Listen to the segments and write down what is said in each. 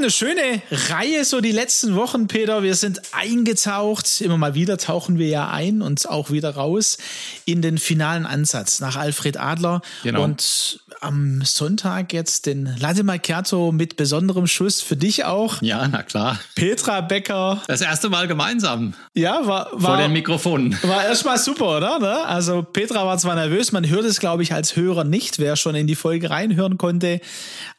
Hatten eine schöne Reihe so die letzten Wochen, Peter. Wir sind eingetaucht. Immer mal wieder tauchen wir ja ein und auch wieder raus in den finalen Ansatz nach Alfred Adler. Genau. Und am Sonntag jetzt den Latte Macchiato mit besonderem Schuss für dich auch. Ja, na klar. Petra Becker. Das erste Mal gemeinsam. Ja, war, war vor den Mikrofonen. War erstmal super, oder? Ne? Also Petra war zwar nervös, man hört es, glaube ich, als Hörer nicht, wer schon in die Folge reinhören konnte.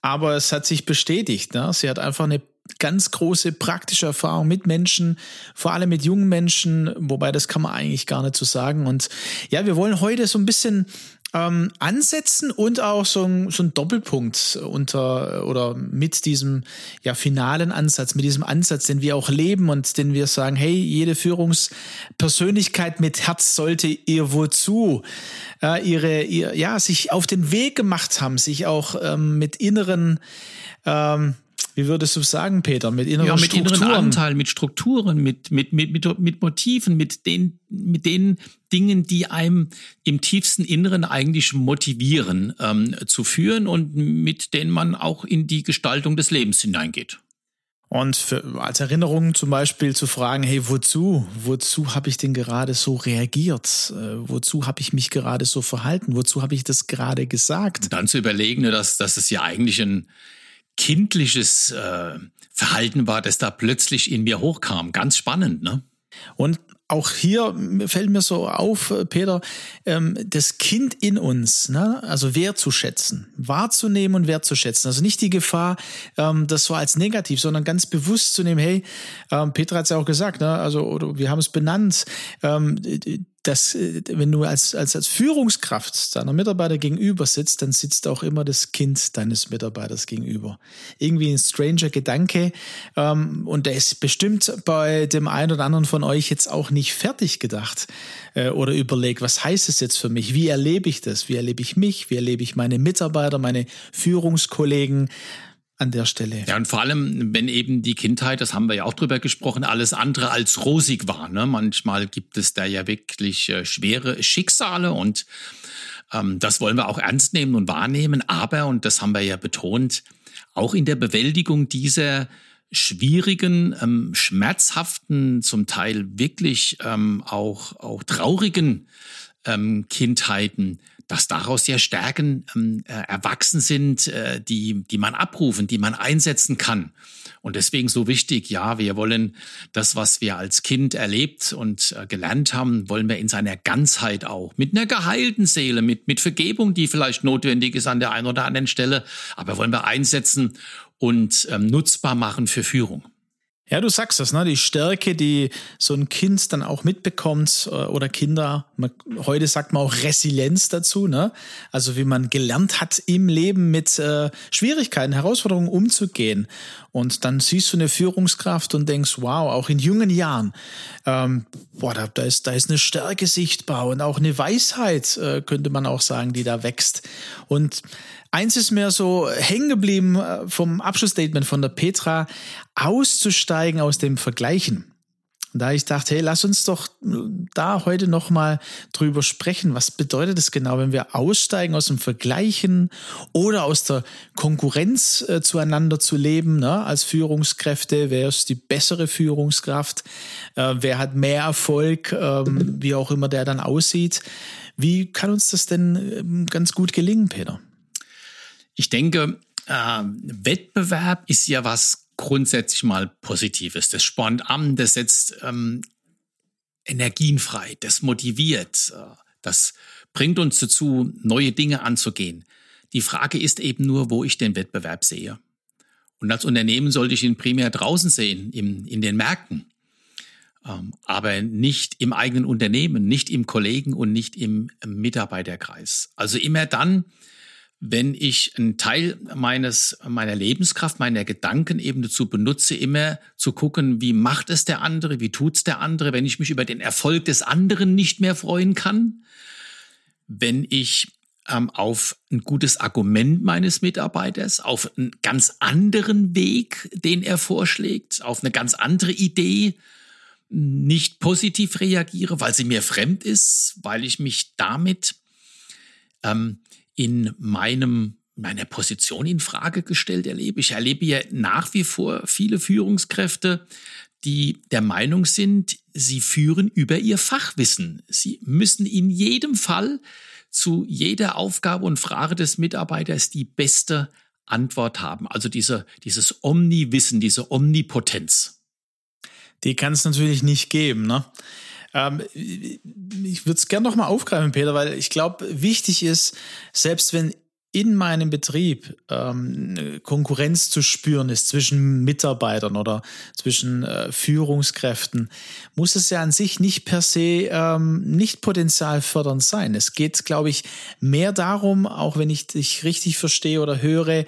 Aber es hat sich bestätigt. Ne? Sie hat einfach eine ganz große praktische Erfahrung mit Menschen, vor allem mit jungen Menschen, wobei das kann man eigentlich gar nicht so sagen. Und ja, wir wollen heute so ein bisschen ähm, ansetzen und auch so ein, so ein Doppelpunkt unter oder mit diesem ja finalen Ansatz, mit diesem Ansatz, den wir auch leben und den wir sagen, hey, jede Führungspersönlichkeit mit Herz sollte ihr wozu äh, ihre ihr, ja sich auf den Weg gemacht haben, sich auch ähm, mit inneren ähm, wie würdest du sagen, Peter, mit inneren ja, mit Strukturen? inneren Anteilen, mit Strukturen, mit, mit, mit, mit, mit Motiven, mit den, mit den Dingen, die einem im tiefsten Inneren eigentlich motivieren, ähm, zu führen und mit denen man auch in die Gestaltung des Lebens hineingeht. Und für, als Erinnerung zum Beispiel zu fragen, hey, wozu? Wozu habe ich denn gerade so reagiert? Äh, wozu habe ich mich gerade so verhalten? Wozu habe ich das gerade gesagt? Und dann zu überlegen, ne, dass, dass es ja eigentlich ein kindliches äh, Verhalten war, das da plötzlich in mir hochkam. Ganz spannend, ne? Und auch hier fällt mir so auf, äh, Peter, ähm, das Kind in uns, ne? also wertzuschätzen, wahrzunehmen und wertzuschätzen. Also nicht die Gefahr, ähm, das so als negativ, sondern ganz bewusst zu nehmen, hey, ähm, Petra hat es ja auch gesagt, ne? also oder wir haben es benannt, dass äh, wenn du als, als, als Führungskraft deiner Mitarbeiter gegenüber sitzt, dann sitzt auch immer das Kind deines Mitarbeiters gegenüber. Irgendwie ein stranger Gedanke ähm, und der ist bestimmt bei dem einen oder anderen von euch jetzt auch nicht fertig gedacht äh, oder überlegt, was heißt es jetzt für mich? Wie erlebe ich das? Wie erlebe ich mich? Wie erlebe ich meine Mitarbeiter, meine Führungskollegen? An der Stelle. Ja, und vor allem, wenn eben die Kindheit, das haben wir ja auch drüber gesprochen, alles andere als rosig war. Ne? Manchmal gibt es da ja wirklich äh, schwere Schicksale und ähm, das wollen wir auch ernst nehmen und wahrnehmen. Aber, und das haben wir ja betont, auch in der Bewältigung dieser schwierigen, ähm, schmerzhaften, zum Teil wirklich ähm, auch, auch traurigen ähm, Kindheiten dass daraus ja Stärken ähm, äh, erwachsen sind, äh, die, die man abrufen, die man einsetzen kann. Und deswegen so wichtig, ja, wir wollen das, was wir als Kind erlebt und äh, gelernt haben, wollen wir in seiner Ganzheit auch, mit einer geheilten Seele, mit, mit Vergebung, die vielleicht notwendig ist an der einen oder anderen Stelle, aber wollen wir einsetzen und ähm, nutzbar machen für Führung. Ja, du sagst das, ne? Die Stärke, die so ein Kind dann auch mitbekommt äh, oder Kinder. Man, heute sagt man auch Resilienz dazu, ne? Also wie man gelernt hat im Leben mit äh, Schwierigkeiten, Herausforderungen umzugehen. Und dann siehst du eine Führungskraft und denkst, wow, auch in jungen Jahren, ähm, boah, da, da ist da ist eine Stärke sichtbar und auch eine Weisheit äh, könnte man auch sagen, die da wächst. Und Eins ist mir so hängen geblieben äh, vom Abschlussstatement von der Petra, auszusteigen aus dem Vergleichen. Da ich dachte, hey, lass uns doch da heute nochmal drüber sprechen. Was bedeutet es genau, wenn wir aussteigen aus dem Vergleichen oder aus der Konkurrenz äh, zueinander zu leben, ne? als Führungskräfte? Wer ist die bessere Führungskraft? Äh, wer hat mehr Erfolg? Ähm, wie auch immer der dann aussieht. Wie kann uns das denn ähm, ganz gut gelingen, Peter? Ich denke, äh, Wettbewerb ist ja was grundsätzlich mal Positives. Das spornt an, das setzt ähm, Energien frei, das motiviert, äh, das bringt uns dazu, neue Dinge anzugehen. Die Frage ist eben nur, wo ich den Wettbewerb sehe. Und als Unternehmen sollte ich ihn primär draußen sehen, im, in den Märkten. Ähm, aber nicht im eigenen Unternehmen, nicht im Kollegen und nicht im Mitarbeiterkreis. Also immer dann, wenn ich einen Teil meines, meiner Lebenskraft, meiner Gedanken eben dazu benutze, immer zu gucken, wie macht es der andere, wie tut's der andere, wenn ich mich über den Erfolg des anderen nicht mehr freuen kann, wenn ich ähm, auf ein gutes Argument meines Mitarbeiters, auf einen ganz anderen Weg, den er vorschlägt, auf eine ganz andere Idee, nicht positiv reagiere, weil sie mir fremd ist, weil ich mich damit ähm, in meinem meiner Position in Frage gestellt erlebe. Ich erlebe ja nach wie vor viele Führungskräfte, die der Meinung sind, sie führen über ihr Fachwissen. Sie müssen in jedem Fall zu jeder Aufgabe und Frage des Mitarbeiters die beste Antwort haben. Also diese, dieses Omniwissen, diese Omnipotenz die kann es natürlich nicht geben. Ne? Ähm, ich würde es gerne noch mal aufgreifen, Peter, weil ich glaube, wichtig ist, selbst wenn in meinem Betrieb ähm, Konkurrenz zu spüren ist zwischen Mitarbeitern oder zwischen äh, Führungskräften, muss es ja an sich nicht per se ähm, nicht potenzialfördernd sein. Es geht, glaube ich, mehr darum, auch wenn ich dich richtig verstehe oder höre,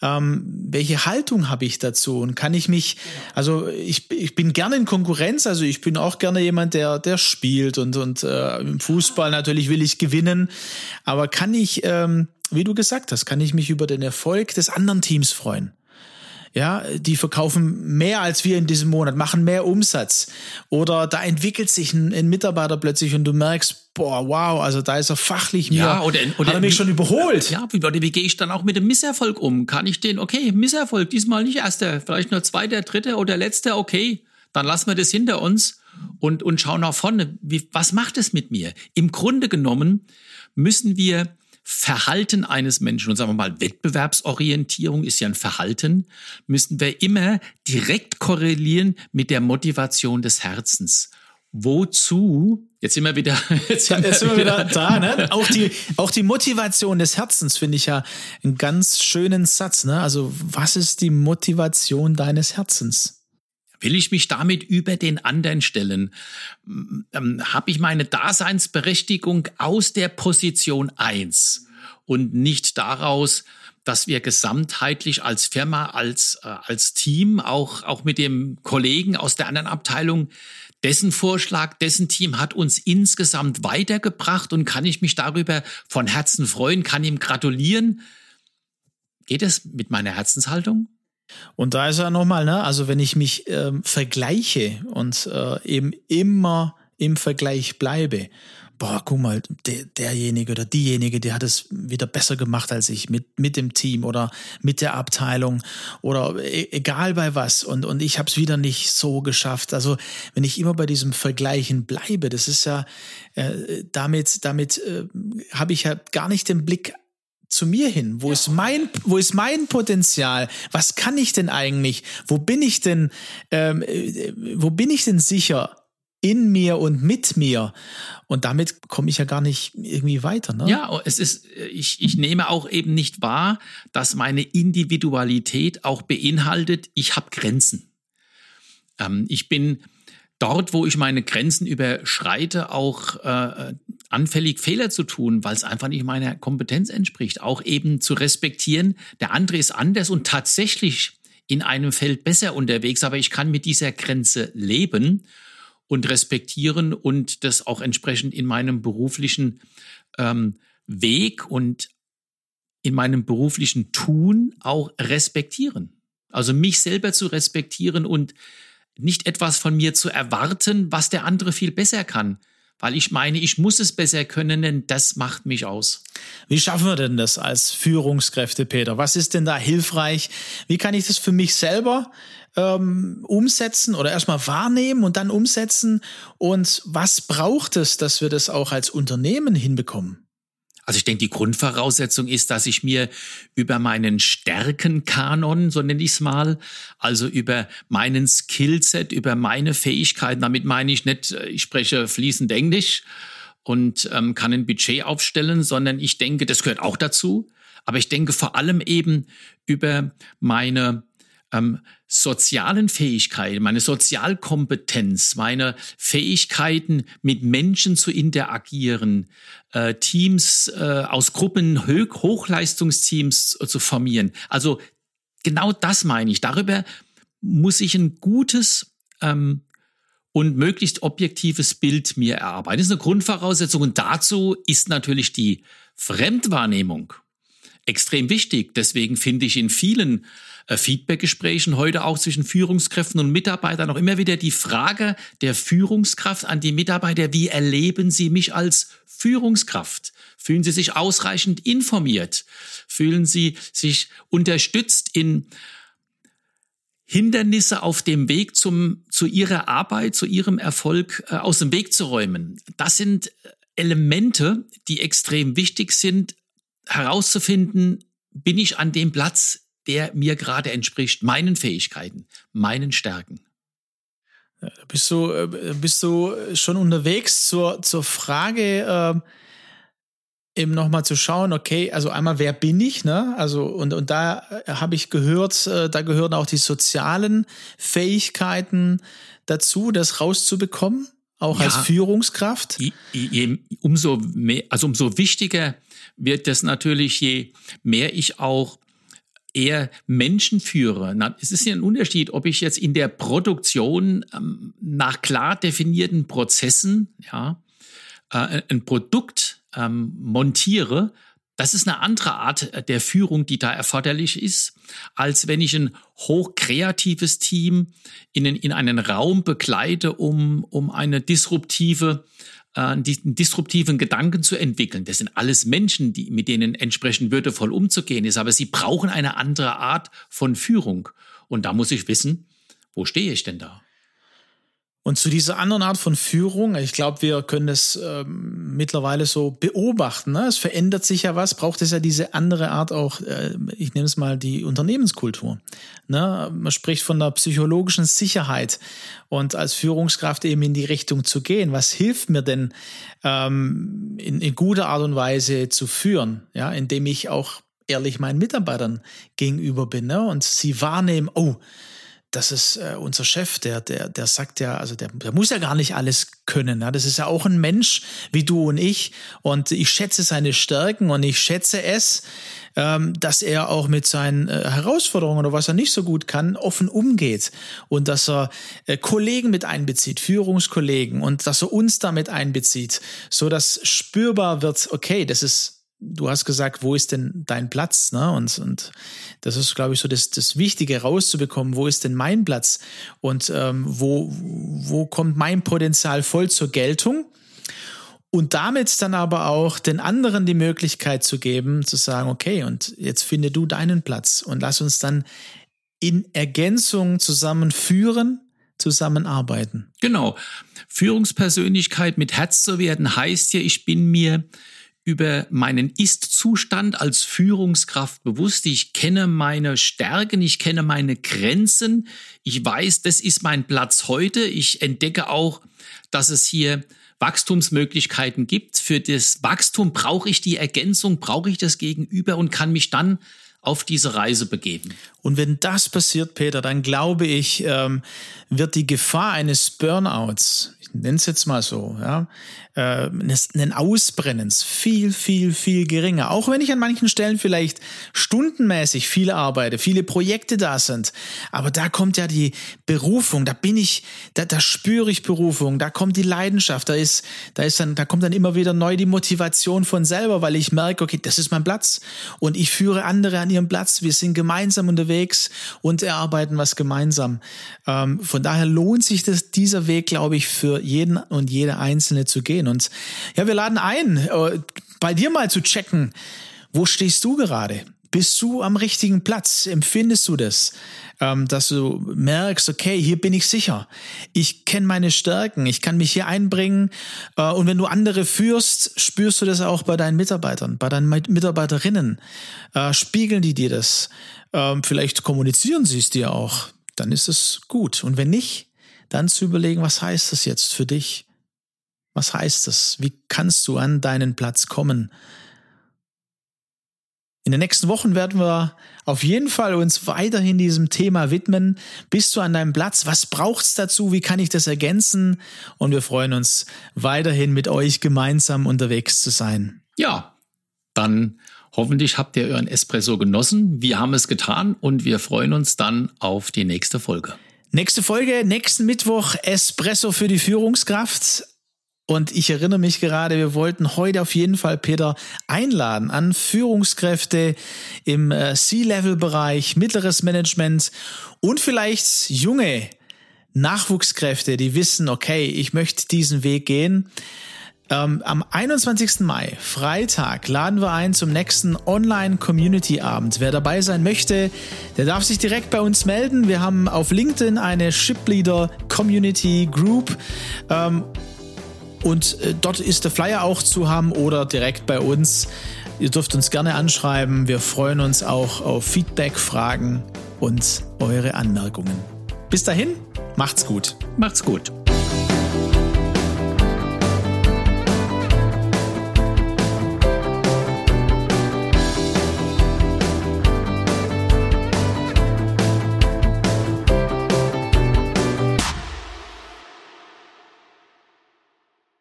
ähm, welche Haltung habe ich dazu und kann ich mich, also ich, ich bin gerne in Konkurrenz, also ich bin auch gerne jemand, der, der spielt und, und äh, im Fußball natürlich will ich gewinnen, aber kann ich ähm, wie du gesagt hast, kann ich mich über den Erfolg des anderen Teams freuen. Ja, die verkaufen mehr als wir in diesem Monat, machen mehr Umsatz. Oder da entwickelt sich ein, ein Mitarbeiter plötzlich und du merkst, boah, wow, also da ist er fachlich mir, ja, oder, oder hat er mich wie, schon überholt. Ja, wie, wie gehe ich dann auch mit dem Misserfolg um? Kann ich den, okay, Misserfolg, diesmal nicht erster, vielleicht nur zweiter, dritter oder letzter, okay, dann lassen wir das hinter uns und, und schauen nach vorne. Wie, was macht es mit mir? Im Grunde genommen müssen wir Verhalten eines Menschen, und sagen wir mal, Wettbewerbsorientierung ist ja ein Verhalten, müssen wir immer direkt korrelieren mit der Motivation des Herzens. Wozu? Jetzt sind wir wieder, jetzt sind, jetzt sind wir wieder da, ne? Auch die, auch die Motivation des Herzens finde ich ja einen ganz schönen Satz, ne? Also, was ist die Motivation deines Herzens? Will ich mich damit über den anderen stellen? Ähm, Habe ich meine Daseinsberechtigung aus der Position eins und nicht daraus, dass wir gesamtheitlich als Firma, als, äh, als Team, auch, auch mit dem Kollegen aus der anderen Abteilung, dessen Vorschlag, dessen Team hat uns insgesamt weitergebracht und kann ich mich darüber von Herzen freuen, kann ihm gratulieren. Geht es mit meiner Herzenshaltung? Und da ist ja nochmal, ne, also wenn ich mich ähm, vergleiche und äh, eben immer im Vergleich bleibe, boah, guck mal, der, derjenige oder diejenige, die hat es wieder besser gemacht als ich mit, mit dem Team oder mit der Abteilung oder e egal bei was und, und ich habe es wieder nicht so geschafft. Also wenn ich immer bei diesem Vergleichen bleibe, das ist ja äh, damit, damit äh, habe ich ja gar nicht den Blick zu mir hin? Wo ja. ist mein, wo ist mein Potenzial? Was kann ich denn eigentlich? Wo bin ich denn, ähm, äh, wo bin ich denn sicher? in mir und mit mir. Und damit komme ich ja gar nicht irgendwie weiter. Ne? Ja, es ist, ich, ich nehme auch eben nicht wahr, dass meine Individualität auch beinhaltet, ich habe Grenzen. Ähm, ich bin dort, wo ich meine Grenzen überschreite, auch äh, anfällig Fehler zu tun, weil es einfach nicht meiner Kompetenz entspricht. Auch eben zu respektieren, der andere ist anders und tatsächlich in einem Feld besser unterwegs, aber ich kann mit dieser Grenze leben und respektieren und das auch entsprechend in meinem beruflichen ähm, Weg und in meinem beruflichen Tun auch respektieren. Also mich selber zu respektieren und nicht etwas von mir zu erwarten, was der andere viel besser kann. Weil ich meine, ich muss es besser können, denn das macht mich aus. Wie schaffen wir denn das als Führungskräfte, Peter? Was ist denn da hilfreich? Wie kann ich das für mich selber ähm, umsetzen oder erstmal wahrnehmen und dann umsetzen? Und was braucht es, dass wir das auch als Unternehmen hinbekommen? Also ich denke, die Grundvoraussetzung ist, dass ich mir über meinen Stärkenkanon, so nenne ich es mal, also über meinen Skillset, über meine Fähigkeiten, damit meine ich nicht, äh, ich spreche fließend Englisch und ähm, kann ein Budget aufstellen, sondern ich denke, das gehört auch dazu. Aber ich denke vor allem eben über meine ähm, sozialen Fähigkeiten, meine Sozialkompetenz, meine Fähigkeiten, mit Menschen zu interagieren, äh, Teams äh, aus Gruppen, Hoch Hochleistungsteams zu formieren. Also genau das meine ich. Darüber muss ich ein gutes ähm, und möglichst objektives Bild mir erarbeiten. Das ist eine Grundvoraussetzung und dazu ist natürlich die Fremdwahrnehmung extrem wichtig. Deswegen finde ich in vielen äh, Feedbackgesprächen heute auch zwischen Führungskräften und Mitarbeitern noch immer wieder die Frage der Führungskraft an die Mitarbeiter, wie erleben Sie mich als Führungskraft? Fühlen Sie sich ausreichend informiert? Fühlen Sie sich unterstützt in Hindernisse auf dem Weg zum, zu Ihrer Arbeit, zu Ihrem Erfolg äh, aus dem Weg zu räumen? Das sind Elemente, die extrem wichtig sind, herauszufinden, bin ich an dem Platz, der mir gerade entspricht, meinen Fähigkeiten, meinen Stärken. Bist du, äh, bist du schon unterwegs zur, zur Frage, äh, eben nochmal zu schauen, okay, also einmal, wer bin ich, ne? Also, und, und da äh, habe ich gehört, äh, da gehören auch die sozialen Fähigkeiten dazu, das rauszubekommen, auch ja, als Führungskraft. Je, je, umso mehr, also umso wichtiger wird das natürlich, je mehr ich auch eher Menschen führe. Na, es ist ja ein Unterschied, ob ich jetzt in der Produktion ähm, nach klar definierten Prozessen ja, äh, ein Produkt ähm, montiere. Das ist eine andere Art der Führung, die da erforderlich ist, als wenn ich ein hochkreatives Team in, in einen Raum begleite, um, um eine disruptive äh, einen disruptiven Gedanken zu entwickeln. Das sind alles Menschen, die, mit denen entsprechend würdevoll umzugehen ist, aber sie brauchen eine andere Art von Führung. Und da muss ich wissen, wo stehe ich denn da? Und zu dieser anderen Art von Führung, ich glaube, wir können das ähm, mittlerweile so beobachten. Ne? Es verändert sich ja was, braucht es ja diese andere Art auch, äh, ich nenne es mal die Unternehmenskultur. Ne? Man spricht von der psychologischen Sicherheit und als Führungskraft eben in die Richtung zu gehen. Was hilft mir denn, ähm, in, in guter Art und Weise zu führen, ja, indem ich auch ehrlich meinen Mitarbeitern gegenüber bin ne? und sie wahrnehmen, oh, das ist äh, unser Chef, der, der, der sagt ja, also der, der muss ja gar nicht alles können. Ja? Das ist ja auch ein Mensch wie du und ich. Und ich schätze seine Stärken und ich schätze es, ähm, dass er auch mit seinen äh, Herausforderungen oder was er nicht so gut kann, offen umgeht. Und dass er äh, Kollegen mit einbezieht, Führungskollegen und dass er uns damit einbezieht, so dass spürbar wird, okay, das ist du hast gesagt, wo ist denn dein Platz? Ne? Und, und das ist, glaube ich, so das, das Wichtige rauszubekommen, wo ist denn mein Platz und ähm, wo, wo kommt mein Potenzial voll zur Geltung? Und damit dann aber auch den anderen die Möglichkeit zu geben, zu sagen, okay, und jetzt finde du deinen Platz und lass uns dann in Ergänzung zusammenführen, zusammenarbeiten. Genau. Führungspersönlichkeit mit Herz zu werden heißt ja, ich bin mir über meinen Ist-Zustand als Führungskraft bewusst. Ich kenne meine Stärken, ich kenne meine Grenzen. Ich weiß, das ist mein Platz heute. Ich entdecke auch, dass es hier Wachstumsmöglichkeiten gibt. Für das Wachstum brauche ich die Ergänzung, brauche ich das Gegenüber und kann mich dann auf diese Reise begeben. Und wenn das passiert, Peter, dann glaube ich, ähm, wird die Gefahr eines Burnouts, ich nenne es jetzt mal so, ja, äh, einen Ausbrennens viel, viel, viel geringer. Auch wenn ich an manchen Stellen vielleicht stundenmäßig viel arbeite, viele Projekte da sind. Aber da kommt ja die Berufung, da bin ich, da, da spüre ich Berufung, da kommt die Leidenschaft, da ist, da ist dann, da kommt dann immer wieder neu die Motivation von selber, weil ich merke, okay, das ist mein Platz und ich führe andere an ihrem Platz. Wir sind gemeinsam unterwegs und erarbeiten was gemeinsam. Ähm, von daher lohnt sich das, dieser Weg, glaube ich, für jeden und jede Einzelne zu gehen. Und ja, wir laden ein, äh, bei dir mal zu checken, wo stehst du gerade? Bist du am richtigen Platz? Empfindest du das? Ähm, dass du merkst, okay, hier bin ich sicher. Ich kenne meine Stärken. Ich kann mich hier einbringen. Äh, und wenn du andere führst, spürst du das auch bei deinen Mitarbeitern, bei deinen Mitarbeiterinnen. Äh, spiegeln die dir das? Ähm, vielleicht kommunizieren sie es dir auch. Dann ist es gut. Und wenn nicht, dann zu überlegen, was heißt das jetzt für dich? Was heißt das? Wie kannst du an deinen Platz kommen? In den nächsten Wochen werden wir auf jeden Fall uns weiterhin diesem Thema widmen. Bist du an deinem Platz? Was braucht's dazu? Wie kann ich das ergänzen? Und wir freuen uns weiterhin mit euch gemeinsam unterwegs zu sein. Ja, dann hoffentlich habt ihr euren Espresso genossen. Wir haben es getan und wir freuen uns dann auf die nächste Folge. Nächste Folge, nächsten Mittwoch Espresso für die Führungskraft. Und ich erinnere mich gerade, wir wollten heute auf jeden Fall Peter einladen an Führungskräfte im äh, C-Level-Bereich, mittleres Management und vielleicht junge Nachwuchskräfte, die wissen, okay, ich möchte diesen Weg gehen. Ähm, am 21. Mai, Freitag, laden wir ein zum nächsten Online-Community-Abend. Wer dabei sein möchte, der darf sich direkt bei uns melden. Wir haben auf LinkedIn eine Shipleader Community Group. Ähm, und äh, dort ist der Flyer auch zu haben oder direkt bei uns. Ihr dürft uns gerne anschreiben. Wir freuen uns auch auf Feedback, Fragen und eure Anmerkungen. Bis dahin, macht's gut. Macht's gut.